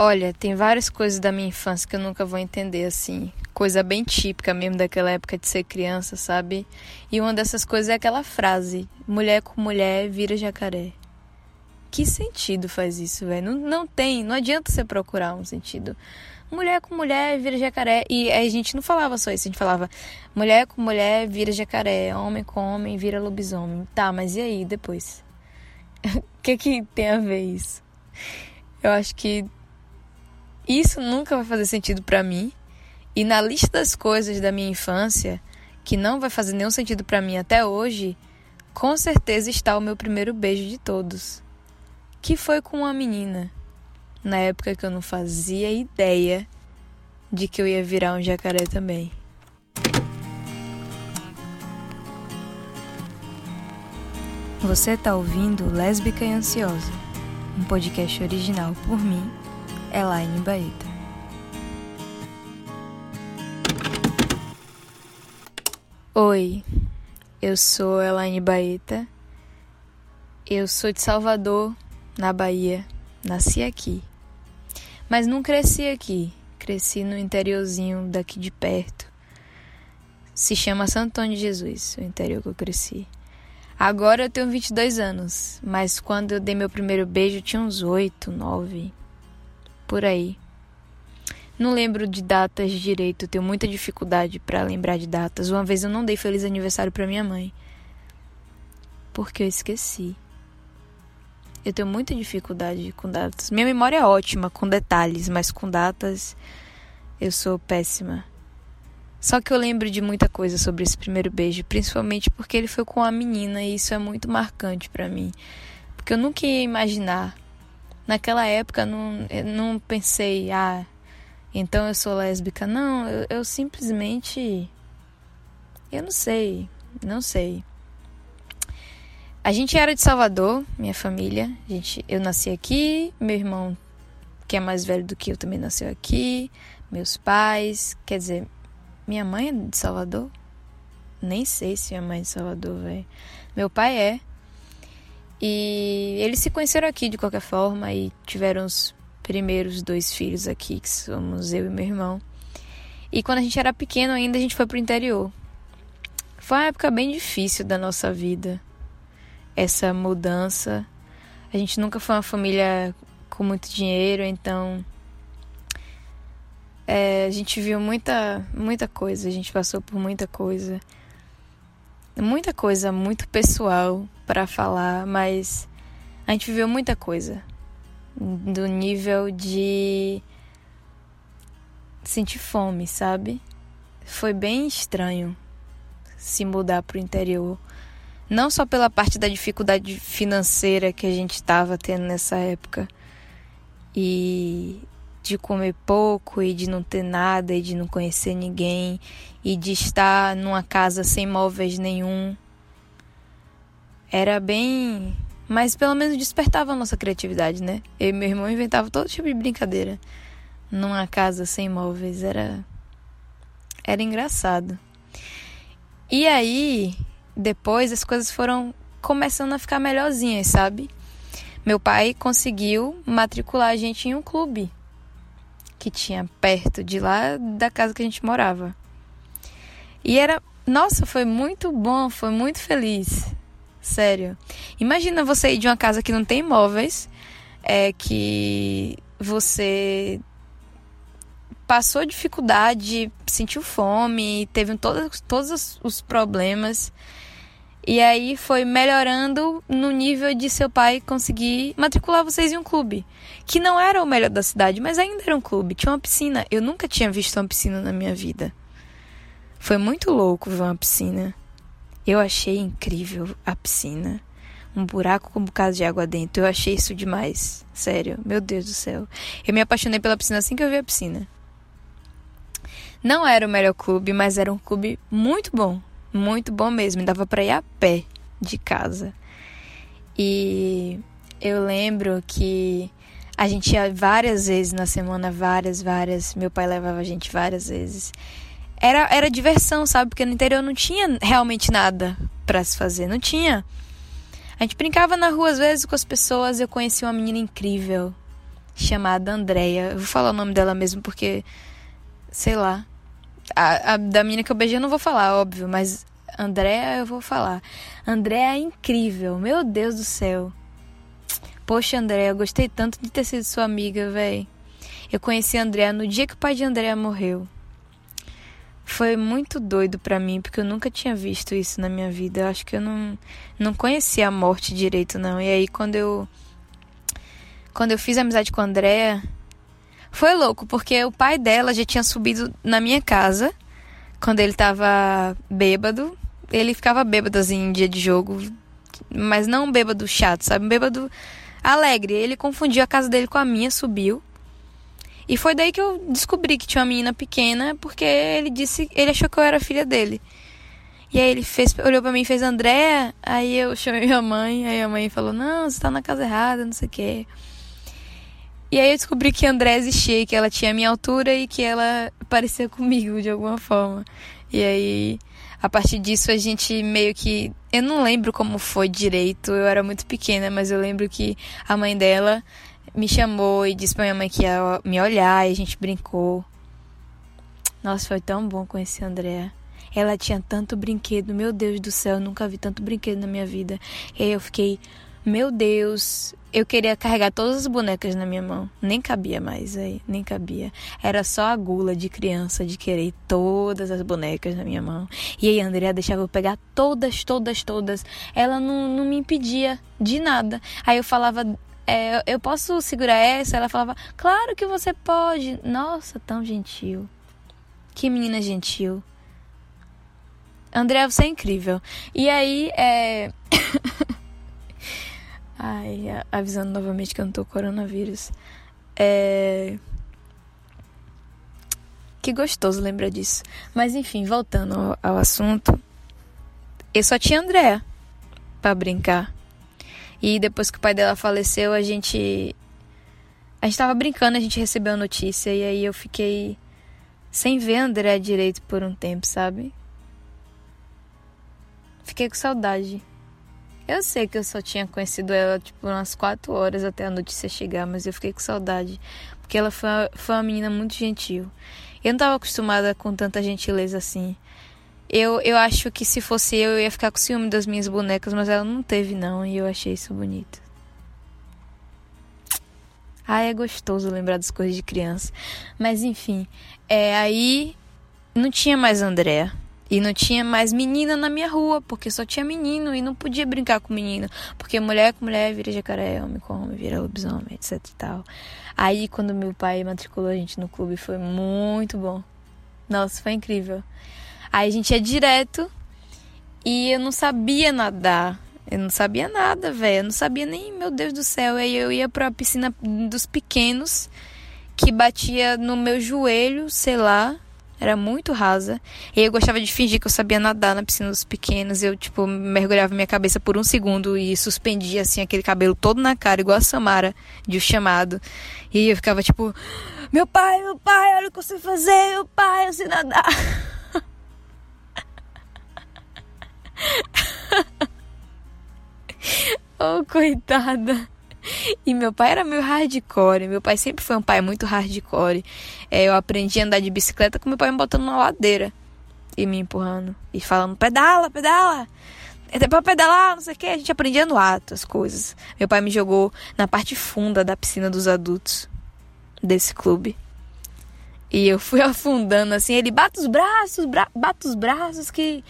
Olha, tem várias coisas da minha infância que eu nunca vou entender assim. Coisa bem típica mesmo daquela época de ser criança, sabe? E uma dessas coisas é aquela frase: mulher com mulher vira jacaré. Que sentido faz isso, velho? Não, não tem, não adianta você procurar um sentido. Mulher com mulher vira jacaré. E a gente não falava só isso, a gente falava mulher com mulher vira jacaré, homem com homem vira lobisomem. Tá, mas e aí depois? O que que tem a ver isso? Eu acho que isso nunca vai fazer sentido para mim. E na lista das coisas da minha infância, que não vai fazer nenhum sentido para mim até hoje, com certeza está o meu primeiro beijo de todos, que foi com uma menina, na época que eu não fazia ideia de que eu ia virar um jacaré também. Você está ouvindo Lésbica e Ansiosa, um podcast original por mim, Elaine Baeta. Oi, eu sou Elaine Baeta. Eu sou de Salvador, na Bahia. Nasci aqui. Mas não cresci aqui. Cresci no interiorzinho daqui de perto. Se chama Santo Antônio de Jesus, o interior que eu cresci. Agora eu tenho 22 anos, mas quando eu dei meu primeiro beijo eu tinha uns 8, 9, por aí. Não lembro de datas direito, tenho muita dificuldade para lembrar de datas. Uma vez eu não dei feliz aniversário para minha mãe. Porque eu esqueci. Eu tenho muita dificuldade com datas. Minha memória é ótima com detalhes, mas com datas eu sou péssima. Só que eu lembro de muita coisa sobre esse primeiro beijo, principalmente porque ele foi com a menina e isso é muito marcante para mim. Porque eu nunca ia imaginar. Naquela época não, não pensei, ah, então eu sou lésbica. Não, eu, eu simplesmente. Eu não sei, não sei. A gente era de Salvador, minha família. A gente, eu nasci aqui, meu irmão, que é mais velho do que eu, também nasceu aqui. Meus pais, quer dizer, minha mãe é de Salvador? Nem sei se minha mãe é de Salvador, velho. Meu pai é. E eles se conheceram aqui de qualquer forma e tiveram os primeiros dois filhos aqui, que somos eu e meu irmão. E quando a gente era pequeno ainda, a gente foi pro interior. Foi uma época bem difícil da nossa vida. Essa mudança. A gente nunca foi uma família com muito dinheiro, então é, a gente viu muita, muita coisa, a gente passou por muita coisa. Muita coisa muito pessoal para falar, mas a gente viveu muita coisa do nível de sentir fome, sabe? Foi bem estranho se mudar para o interior. Não só pela parte da dificuldade financeira que a gente estava tendo nessa época e de comer pouco e de não ter nada e de não conhecer ninguém e de estar numa casa sem móveis nenhum. Era bem mas pelo menos despertava a nossa criatividade, né? Eu e meu irmão inventava todo tipo de brincadeira. Numa casa sem móveis. Era. Era engraçado. E aí, depois as coisas foram começando a ficar melhorzinhas, sabe? Meu pai conseguiu matricular a gente em um clube que tinha perto de lá da casa que a gente morava. E era, nossa, foi muito bom, foi muito feliz. Sério. Imagina você ir de uma casa que não tem móveis, é que você passou dificuldade, sentiu fome, teve todos, todos os problemas. E aí foi melhorando no nível de seu pai conseguir matricular vocês em um clube. Que não era o melhor da cidade, mas ainda era um clube. Tinha uma piscina. Eu nunca tinha visto uma piscina na minha vida. Foi muito louco ver uma piscina. Eu achei incrível a piscina. Um buraco com um bocado de água dentro. Eu achei isso demais. Sério. Meu Deus do céu. Eu me apaixonei pela piscina assim que eu vi a piscina. Não era o melhor clube, mas era um clube muito bom. Muito bom mesmo. Dava para ir a pé de casa. E eu lembro que a gente ia várias vezes na semana, várias, várias. Meu pai levava a gente várias vezes era, era diversão, sabe? Porque no interior não tinha realmente nada para se fazer, não tinha. A gente brincava na rua às vezes com as pessoas, eu conheci uma menina incrível, chamada Andrea. Eu vou falar o nome dela mesmo porque, sei lá. A, a da menina que eu beijei eu não vou falar, óbvio, mas Andrea eu vou falar. Andrea é incrível, meu Deus do céu. Poxa, Andrea, eu gostei tanto de ter sido sua amiga, véi. Eu conheci a Andrea no dia que o pai de Andrea morreu. Foi muito doido para mim, porque eu nunca tinha visto isso na minha vida. Eu acho que eu não, não conhecia a morte direito, não. E aí, quando eu quando eu fiz amizade com a Andrea, foi louco, porque o pai dela já tinha subido na minha casa quando ele tava bêbado. Ele ficava bêbado assim em dia de jogo, mas não bêbado chato, sabe? Bêbado alegre. Ele confundiu a casa dele com a minha, subiu. E foi daí que eu descobri que tinha uma menina pequena, porque ele disse, ele achou que eu era filha dele. E aí ele fez, olhou para mim e fez André, aí eu chamei minha mãe, aí a mãe falou: "Não, você tá na casa errada, não sei o quê". E aí eu descobri que André existia, que ela tinha a minha altura e que ela parecia comigo de alguma forma. E aí, a partir disso, a gente meio que. Eu não lembro como foi direito, eu era muito pequena, mas eu lembro que a mãe dela me chamou e disse pra minha mãe que ia me olhar e a gente brincou. Nossa, foi tão bom conhecer a Andrea. Ela tinha tanto brinquedo, meu Deus do céu, eu nunca vi tanto brinquedo na minha vida. E aí eu fiquei meu Deus, eu queria carregar todas as bonecas na minha mão. Nem cabia mais aí, nem cabia. Era só a gula de criança de querer todas as bonecas na minha mão. E aí a Andrea deixava eu pegar todas, todas, todas. Ela não, não me impedia de nada. Aí eu falava, é, eu posso segurar essa? Ela falava, claro que você pode. Nossa, tão gentil. Que menina gentil. Andrea, você é incrível. E aí, é. Ai, avisando novamente que eu não tô coronavírus. É. Que gostoso lembrar disso. Mas enfim, voltando ao, assunto. Eu só tinha Andréa para brincar. E depois que o pai dela faleceu, a gente. A gente tava brincando, a gente recebeu a notícia. E aí eu fiquei sem ver André direito por um tempo, sabe? Fiquei com saudade. Eu sei que eu só tinha conhecido ela, tipo, umas quatro horas até a notícia chegar, mas eu fiquei com saudade. Porque ela foi uma, foi uma menina muito gentil. Eu não estava acostumada com tanta gentileza assim. Eu, eu acho que se fosse eu, eu ia ficar com ciúme das minhas bonecas, mas ela não teve, não, e eu achei isso bonito. Ah, é gostoso lembrar das coisas de criança. Mas enfim, é, aí não tinha mais Andréa. E não tinha mais menina na minha rua, porque só tinha menino e não podia brincar com menino. Porque mulher com mulher vira jacaré, homem com homem vira lobisomem, etc e tal. Aí quando meu pai matriculou a gente no clube foi muito bom. Nossa, foi incrível. Aí a gente ia direto e eu não sabia nadar. Eu não sabia nada, velho. Eu não sabia nem, meu Deus do céu. Aí eu ia pra piscina dos pequenos, que batia no meu joelho, sei lá era muito rasa. E eu gostava de fingir que eu sabia nadar na piscina dos pequenos. Eu, tipo, mergulhava minha cabeça por um segundo e suspendia, assim, aquele cabelo todo na cara, igual a Samara de O Chamado. E eu ficava, tipo, meu pai, meu pai, olha o que eu sei fazer, meu pai, eu sei nadar. oh, coitada. E meu pai era meio hardcore. Meu pai sempre foi um pai muito hardcore. É, eu aprendi a andar de bicicleta com meu pai me botando na ladeira e me empurrando. E falando: pedala, pedala. É pra pedalar, não sei o que. A gente aprendia no ato as coisas. Meu pai me jogou na parte funda da piscina dos adultos desse clube. E eu fui afundando assim. Ele bate os braços, bra bate os braços, que,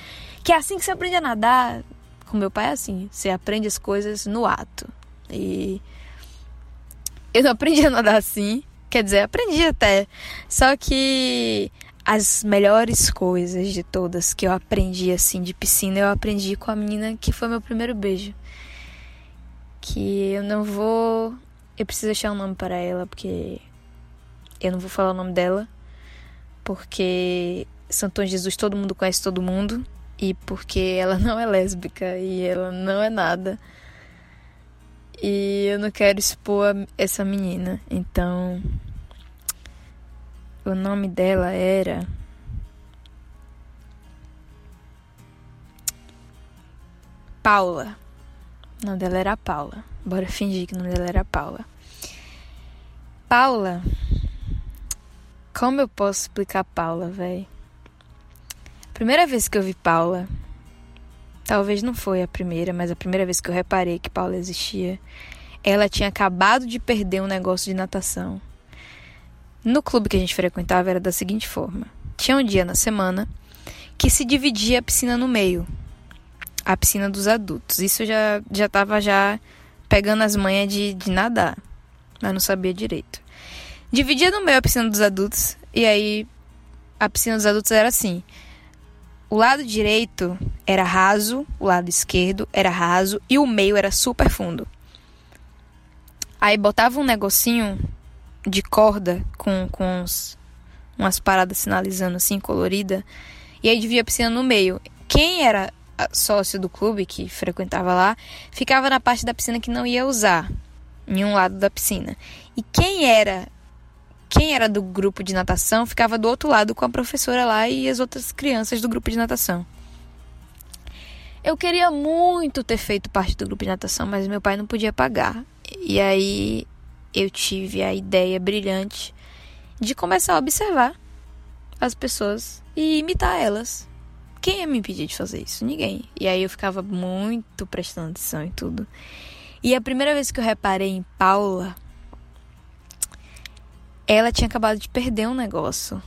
que é assim que você aprende a nadar. Com meu pai é assim: você aprende as coisas no ato. E eu não aprendi a nadar assim. Quer dizer, aprendi até. Só que as melhores coisas de todas que eu aprendi assim de piscina, eu aprendi com a menina que foi meu primeiro beijo. Que eu não vou. Eu preciso achar um nome para ela, porque eu não vou falar o nome dela. Porque Santo Jesus todo mundo conhece todo mundo. E porque ela não é lésbica e ela não é nada. E eu não quero expor essa menina. Então, o nome dela era. Paula. O nome dela era Paula. Bora fingir que o nome dela era Paula. Paula. Como eu posso explicar Paula, velho? Primeira vez que eu vi Paula, talvez não foi a primeira, mas a primeira vez que eu reparei que Paula existia, ela tinha acabado de perder um negócio de natação. No clube que a gente frequentava era da seguinte forma: tinha um dia na semana que se dividia a piscina no meio, a piscina dos adultos. Isso já já estava já pegando as manhas de, de nadar, mas não sabia direito. Dividia no meio a piscina dos adultos e aí a piscina dos adultos era assim: o lado direito era raso, o lado esquerdo era raso e o meio era super fundo. Aí botava um negocinho de corda com, com uns, umas paradas sinalizando assim, colorida, e aí dividia a piscina no meio. Quem era sócio do clube, que frequentava lá, ficava na parte da piscina que não ia usar, em um lado da piscina. E quem era quem era do grupo de natação ficava do outro lado com a professora lá e as outras crianças do grupo de natação. Eu queria muito ter feito parte do grupo de natação, mas meu pai não podia pagar. E aí eu tive a ideia brilhante de começar a observar as pessoas e imitar elas. Quem ia me impedir de fazer isso? Ninguém. E aí eu ficava muito prestando atenção em tudo. E a primeira vez que eu reparei em Paula, ela tinha acabado de perder um negócio.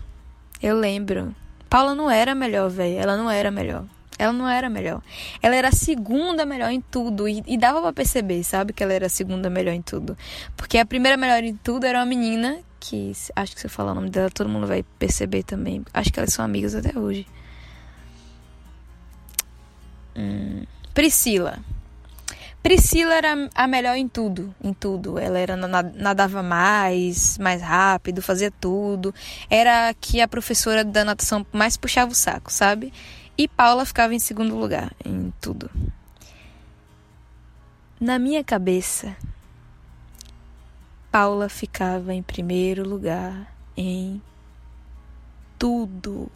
Eu lembro. Paula não era melhor, velho. Ela não era melhor. Ela não era melhor. Ela era a segunda melhor em tudo. E, e dava para perceber, sabe? Que ela era a segunda melhor em tudo. Porque a primeira melhor em tudo era uma menina que acho que se eu falar o nome dela, todo mundo vai perceber também. Acho que elas são amigas até hoje. Hum, Priscila. Priscila era a melhor em tudo, em tudo. Ela era nadava mais, mais rápido, fazia tudo. Era que a professora da natação mais puxava o saco, sabe? E Paula ficava em segundo lugar em tudo. Na minha cabeça, Paula ficava em primeiro lugar em tudo.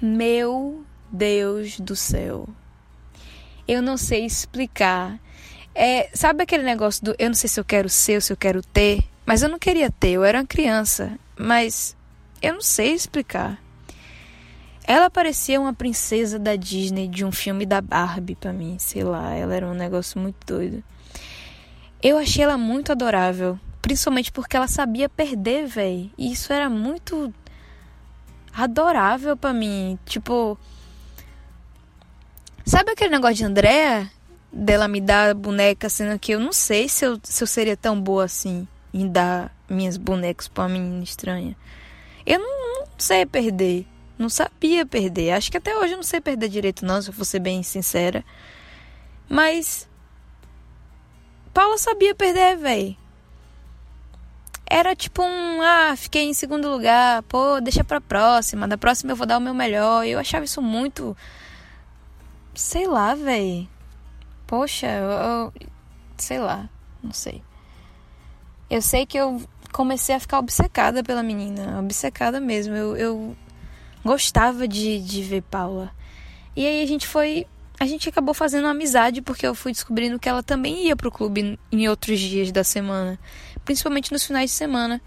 Meu Deus do céu eu não sei explicar. É, sabe aquele negócio do eu não sei se eu quero ser ou se eu quero ter? Mas eu não queria ter, eu era uma criança. Mas eu não sei explicar. Ela parecia uma princesa da Disney de um filme da Barbie para mim, sei lá, ela era um negócio muito doido. Eu achei ela muito adorável, principalmente porque ela sabia perder, véi. E isso era muito adorável para mim, tipo, Sabe aquele negócio de Andréa? Dela me dar boneca, sendo que eu não sei se eu, se eu seria tão boa assim em dar minhas bonecas pra uma menina estranha. Eu não, não sei perder. Não sabia perder. Acho que até hoje eu não sei perder direito, não, se eu for ser bem sincera. Mas. Paula sabia perder, véi. Era tipo um. Ah, fiquei em segundo lugar. Pô, deixa pra próxima. Da próxima eu vou dar o meu melhor. Eu achava isso muito Sei lá, véi. Poxa, eu, eu, sei lá, não sei. Eu sei que eu comecei a ficar obcecada pela menina, obcecada mesmo. Eu, eu gostava de, de ver Paula. E aí a gente foi. A gente acabou fazendo amizade porque eu fui descobrindo que ela também ia pro clube em outros dias da semana, principalmente nos finais de semana.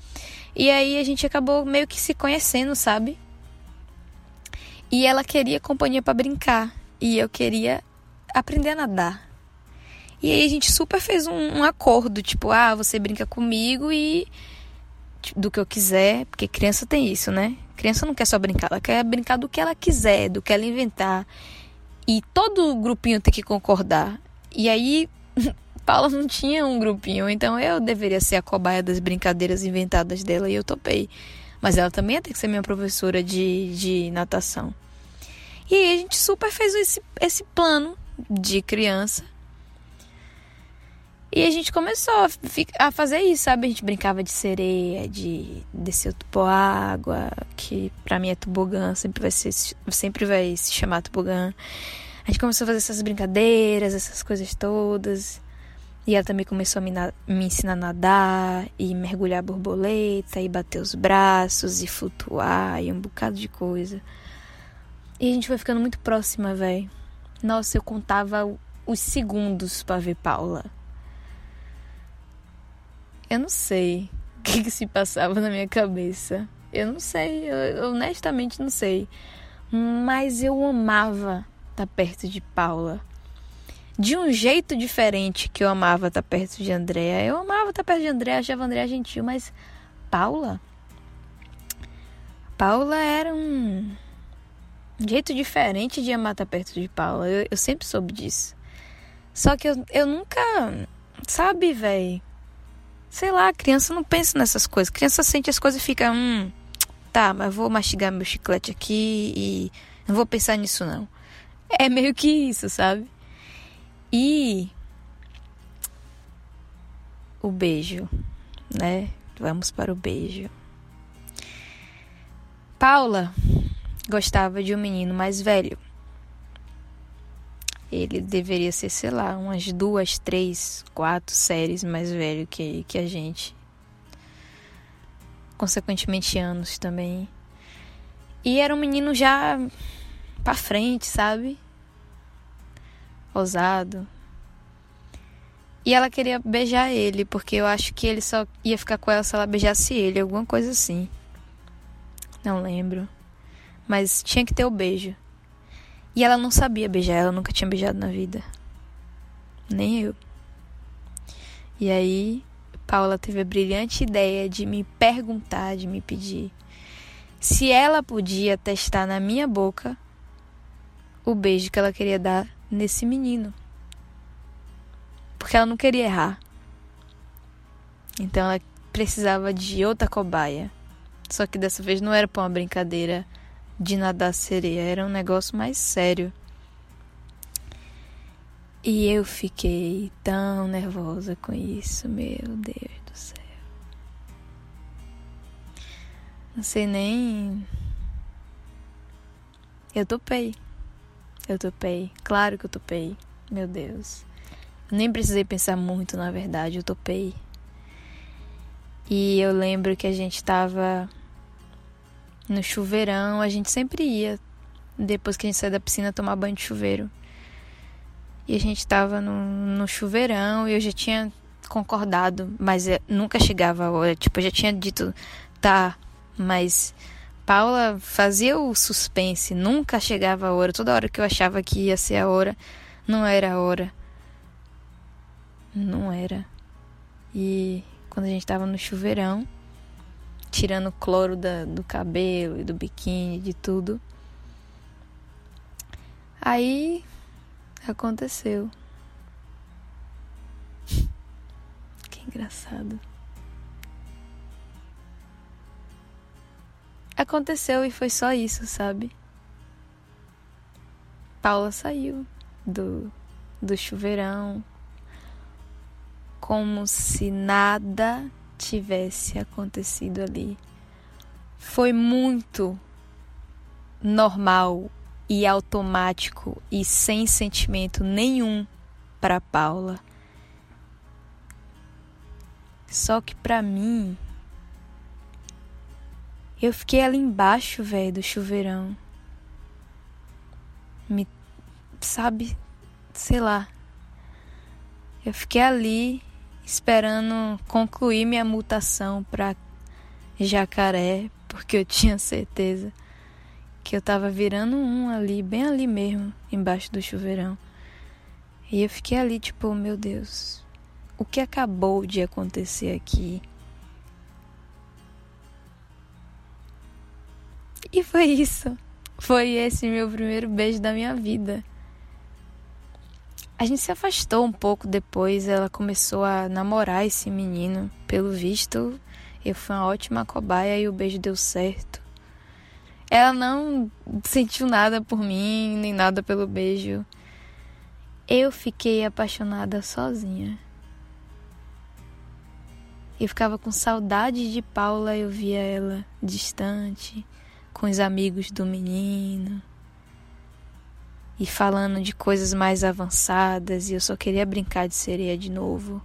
E aí a gente acabou meio que se conhecendo, sabe? E ela queria companhia para brincar e eu queria aprender a nadar. E aí a gente super fez um, um acordo, tipo, ah, você brinca comigo e tipo, do que eu quiser, porque criança tem isso, né? Criança não quer só brincar, ela quer brincar do que ela quiser, do que ela inventar. E todo grupinho tem que concordar. E aí, Paula não tinha um grupinho, então eu deveria ser a cobaia das brincadeiras inventadas dela e eu topei. Mas ela também ia ter que ser minha professora de, de natação. E aí a gente super fez esse, esse plano de criança. E a gente começou a, fazer isso, sabe? A gente brincava de sereia, de descer o tubo água, que pra mim é tobogã, sempre vai, ser, sempre vai se chamar tobogã. A gente começou a fazer essas brincadeiras, essas coisas todas. E ela também começou a me, me ensinar a nadar, e mergulhar borboleta, e bater os braços, e flutuar, e um bocado de coisa. E a gente foi ficando muito próxima, velho. Nossa, eu contava os segundos para ver Paula. Eu não sei o que, que se passava na minha cabeça. Eu não sei, eu, honestamente não sei. Mas eu amava estar tá perto de Paula. De um jeito diferente que eu amava estar tá perto de Andréa. Eu amava estar tá perto de Andréa, achava Andréa gentil, mas Paula. Paula era um, um jeito diferente de amar estar perto de Paula. Eu, eu sempre soube disso. Só que eu, eu nunca. Sabe, velho? Sei lá, criança não pensa nessas coisas. Criança sente as coisas e fica, hum, tá, mas vou mastigar meu chiclete aqui e não vou pensar nisso não. É meio que isso, sabe? E o beijo, né? Vamos para o beijo. Paula gostava de um menino mais velho. Ele deveria ser, sei lá, umas duas, três, quatro séries mais velho que, que a gente consequentemente anos também. E era um menino já pra frente, sabe? Ousado. E ela queria beijar ele, porque eu acho que ele só ia ficar com ela se ela beijasse ele, alguma coisa assim. Não lembro. Mas tinha que ter o beijo. E ela não sabia beijar, ela nunca tinha beijado na vida. Nem eu. E aí Paula teve a brilhante ideia de me perguntar, de me pedir se ela podia testar na minha boca o beijo que ela queria dar nesse menino. Porque ela não queria errar. Então ela precisava de outra cobaia. Só que dessa vez não era para uma brincadeira de nadar sereia, era um negócio mais sério. E eu fiquei tão nervosa com isso, meu Deus do céu. Não sei nem. Eu topei. Eu topei. Claro que eu topei. Meu Deus. nem precisei pensar muito, na verdade, eu topei. E eu lembro que a gente tava no chuveirão, a gente sempre ia depois que a gente saía da piscina tomar banho de chuveiro. E a gente estava no, no chuveirão e eu já tinha concordado, mas nunca chegava a hora. Tipo, eu já tinha dito, tá, mas Paula fazia o suspense, nunca chegava a hora. Toda hora que eu achava que ia ser a hora, não era a hora. Não era. E quando a gente tava no chuveirão, tirando cloro da, do cabelo e do biquíni, de tudo. Aí aconteceu. Que engraçado. Aconteceu e foi só isso, sabe? Paula saiu do, do chuveirão como se nada tivesse acontecido ali. Foi muito normal e automático e sem sentimento nenhum para Paula. Só que para mim eu fiquei ali embaixo, velho, do chuveirão. Me sabe, sei lá. Eu fiquei ali esperando concluir minha mutação para jacaré, porque eu tinha certeza que eu tava virando um ali, bem ali mesmo, embaixo do chuveirão. E eu fiquei ali, tipo, meu Deus, o que acabou de acontecer aqui? E foi isso. Foi esse meu primeiro beijo da minha vida. A gente se afastou um pouco depois, ela começou a namorar esse menino. Pelo visto, eu fui uma ótima cobaia e o beijo deu certo. Ela não sentiu nada por mim, nem nada pelo beijo. Eu fiquei apaixonada sozinha. Eu ficava com saudade de Paula, eu via ela distante, com os amigos do menino, e falando de coisas mais avançadas, e eu só queria brincar de sereia de novo.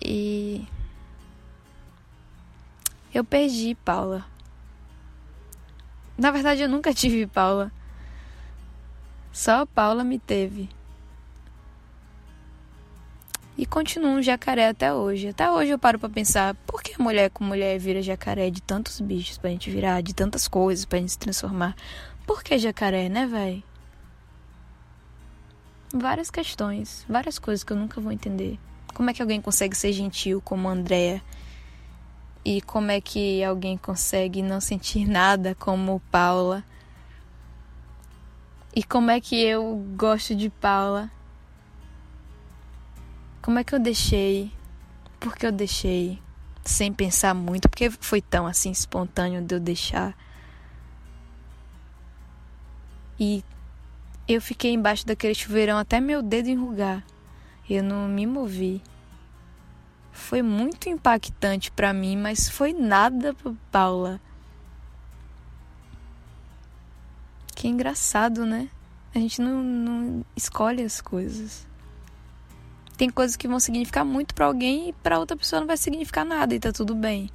E eu perdi Paula. Na verdade, eu nunca tive Paula. Só Paula me teve. E continuo um jacaré até hoje. Até hoje eu paro para pensar, por que mulher com mulher vira jacaré de tantos bichos pra gente virar, de tantas coisas pra gente se transformar? Por que jacaré, né, véi? Várias questões, várias coisas que eu nunca vou entender. Como é que alguém consegue ser gentil como Andréa? E como é que alguém consegue não sentir nada como Paula? E como é que eu gosto de Paula? Como é que eu deixei? Por que eu deixei? Sem pensar muito, porque foi tão assim espontâneo de eu deixar. E eu fiquei embaixo daquele chuveirão até meu dedo enrugar. Eu não me movi. Foi muito impactante para mim, mas foi nada para Paula. Que engraçado, né? A gente não, não escolhe as coisas. Tem coisas que vão significar muito para alguém e para outra pessoa não vai significar nada e tá tudo bem.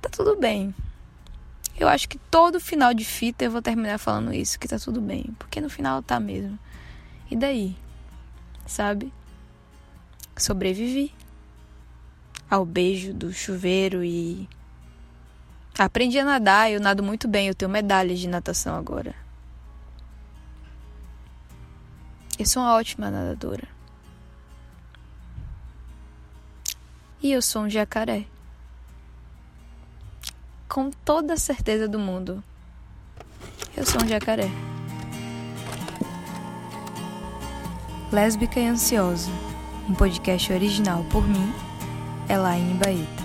Tá tudo bem. Eu acho que todo final de fita eu vou terminar falando isso, que tá tudo bem, porque no final tá mesmo. E daí? Sabe? Sobrevivi ao beijo do chuveiro e Aprendi a nadar, eu nado muito bem, eu tenho medalhas de natação agora. Eu sou uma ótima nadadora. E eu sou um jacaré. Com toda a certeza do mundo. Eu sou um jacaré. Lésbica e Ansiosa. Um podcast original por mim, Elaine Baeta.